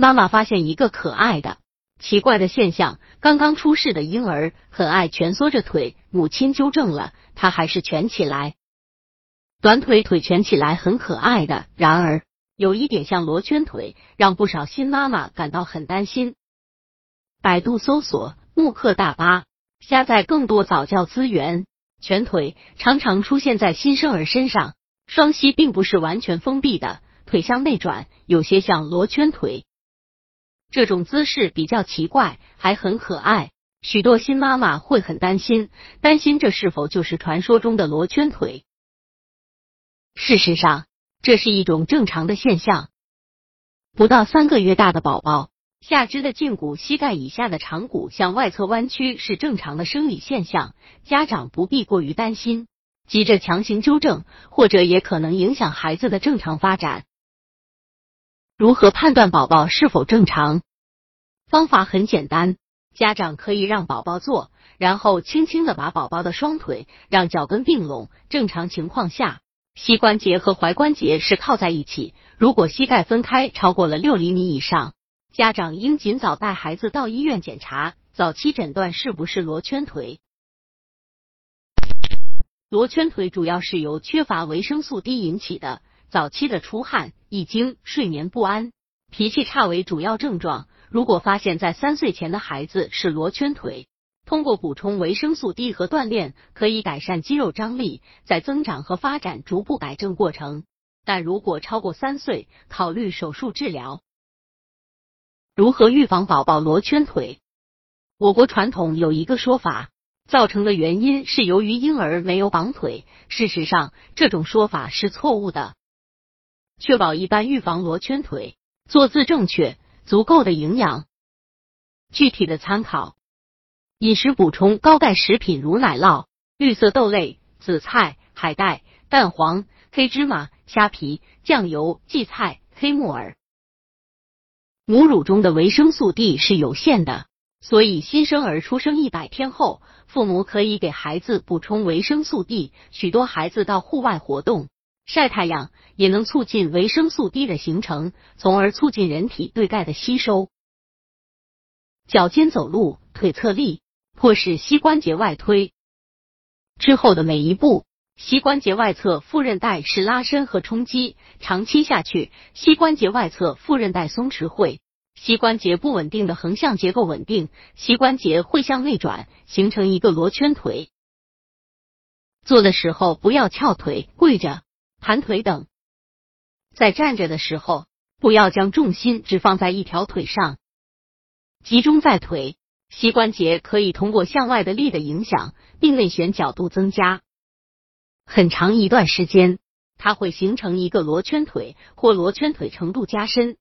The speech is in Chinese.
妈妈发现一个可爱的、奇怪的现象：刚刚出世的婴儿很爱蜷缩着腿，母亲纠正了，他还是蜷起来。短腿腿蜷起来很可爱的，然而有一点像罗圈腿，让不少新妈妈感到很担心。百度搜索“慕课大巴”，下载更多早教资源。蜷腿常常出现在新生儿身上，双膝并不是完全封闭的，腿向内转，有些像罗圈腿。这种姿势比较奇怪，还很可爱。许多新妈妈会很担心，担心这是否就是传说中的罗圈腿。事实上，这是一种正常的现象。不到三个月大的宝宝，下肢的胫骨、膝盖以下的长骨向外侧弯曲是正常的生理现象，家长不必过于担心，急着强行纠正，或者也可能影响孩子的正常发展。如何判断宝宝是否正常？方法很简单，家长可以让宝宝坐，然后轻轻的把宝宝的双腿让脚跟并拢，正常情况下。膝关节和踝关节是靠在一起。如果膝盖分开超过了六厘米以上，家长应尽早带孩子到医院检查，早期诊断是不是罗圈腿。罗圈腿主要是由缺乏维生素 D 引起的，早期的出汗、易惊、睡眠不安、脾气差为主要症状。如果发现，在三岁前的孩子是罗圈腿。通过补充维生素 D 和锻炼，可以改善肌肉张力，在增长和发展逐步改正过程。但如果超过三岁，考虑手术治疗。如何预防宝宝罗圈腿？我国传统有一个说法，造成的原因是由于婴儿没有绑腿。事实上，这种说法是错误的。确保一般预防罗圈腿，坐姿正确，足够的营养。具体的参考。饮食补充高钙食品如奶酪、绿色豆类、紫菜、海带、蛋黄、黑芝麻、虾皮、酱油、荠菜、黑木耳。母乳中的维生素 D 是有限的，所以新生儿出生一百天后，父母可以给孩子补充维生素 D。许多孩子到户外活动、晒太阳，也能促进维生素 D 的形成，从而促进人体对钙的吸收。脚尖走路，腿侧立。或是膝关节外推之后的每一步，膝关节外侧副韧带是拉伸和冲击，长期下去，膝关节外侧副韧带松弛会膝关节不稳定的横向结构稳定，膝关节会向内转，形成一个罗圈腿。坐的时候不要翘腿、跪着、盘腿等。在站着的时候，不要将重心只放在一条腿上，集中在腿。膝关节可以通过向外的力的影响，并内旋角度增加。很长一段时间，它会形成一个罗圈腿或罗圈腿程度加深。